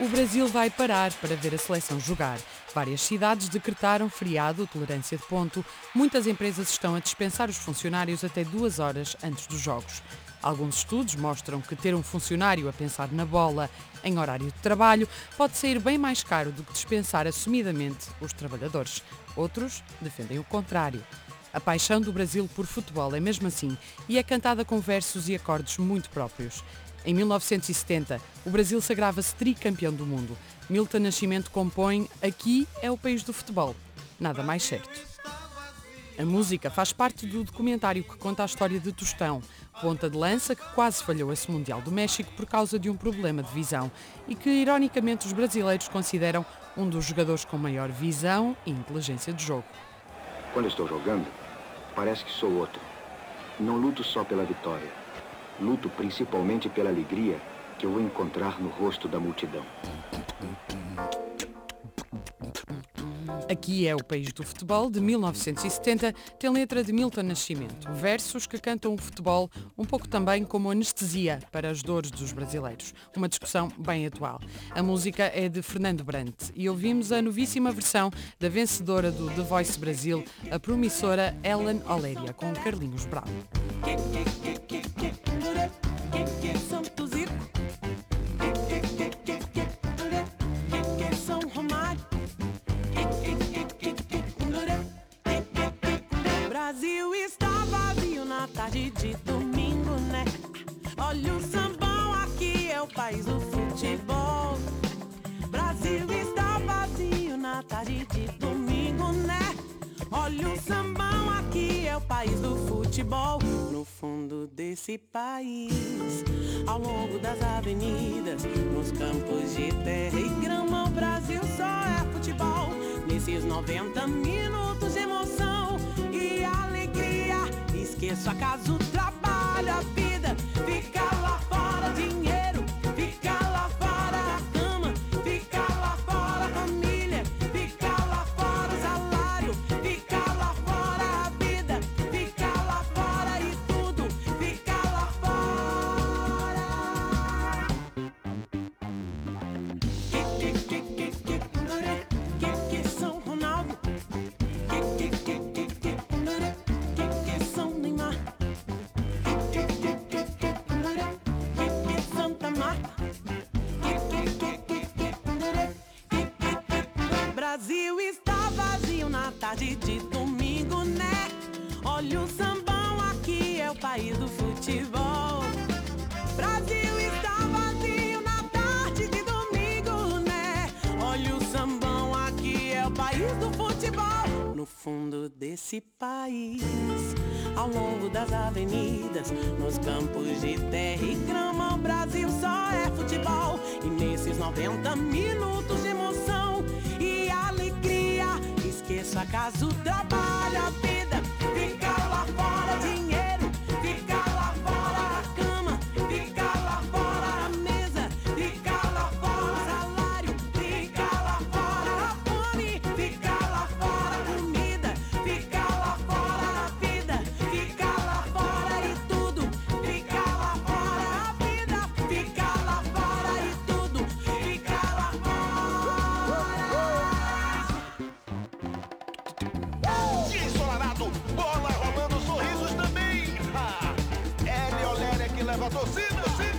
o Brasil vai parar para ver a seleção jogar. Várias cidades decretaram feriado, tolerância de ponto. Muitas empresas estão a dispensar os funcionários até duas horas antes dos jogos. Alguns estudos mostram que ter um funcionário a pensar na bola em horário de trabalho pode sair bem mais caro do que dispensar assumidamente os trabalhadores. Outros defendem o contrário. A paixão do Brasil por futebol é mesmo assim e é cantada com versos e acordes muito próprios. Em 1970, o Brasil sagrava-se tricampeão do mundo. Milton Nascimento compõe Aqui é o país do futebol. Nada mais certo. A música faz parte do documentário que conta a história de Tostão, ponta de lança que quase falhou esse Mundial do México por causa de um problema de visão e que, ironicamente, os brasileiros consideram um dos jogadores com maior visão e inteligência de jogo. Quando estou jogando, parece que sou outro. Não luto só pela vitória Luto principalmente pela alegria que eu vou encontrar no rosto da multidão. Aqui é o País do Futebol, de 1970, tem letra de Milton Nascimento. Versos que cantam o futebol um pouco também como anestesia para as dores dos brasileiros. Uma discussão bem atual. A música é de Fernando Brant e ouvimos a novíssima versão da vencedora do The Voice Brasil, a promissora Ellen Oléria, com Carlinhos Brown. Brasil está vazio na tarde de domingo, né? Olha o sambão, aqui é o país do futebol. Brasil está vazio na tarde de domingo, né? Olha o sambão, aqui é o país do futebol. No fundo desse país, ao longo das avenidas, nos campos de terra e grama, o Brasil só é futebol. Nesses 90 minutos emoção e alegria, esqueço acaso, trabalho, a vida, fica lá fora, dinheiro. Brasil está vazio na tarde de domingo, né? Olha o sambão, aqui é o país do futebol. Futebol. No fundo desse país, ao longo das avenidas, nos campos de terra e grama, o Brasil só é futebol. E nesses 90 minutos de emoção esqueça acaso trabalha leva a torcida, sim!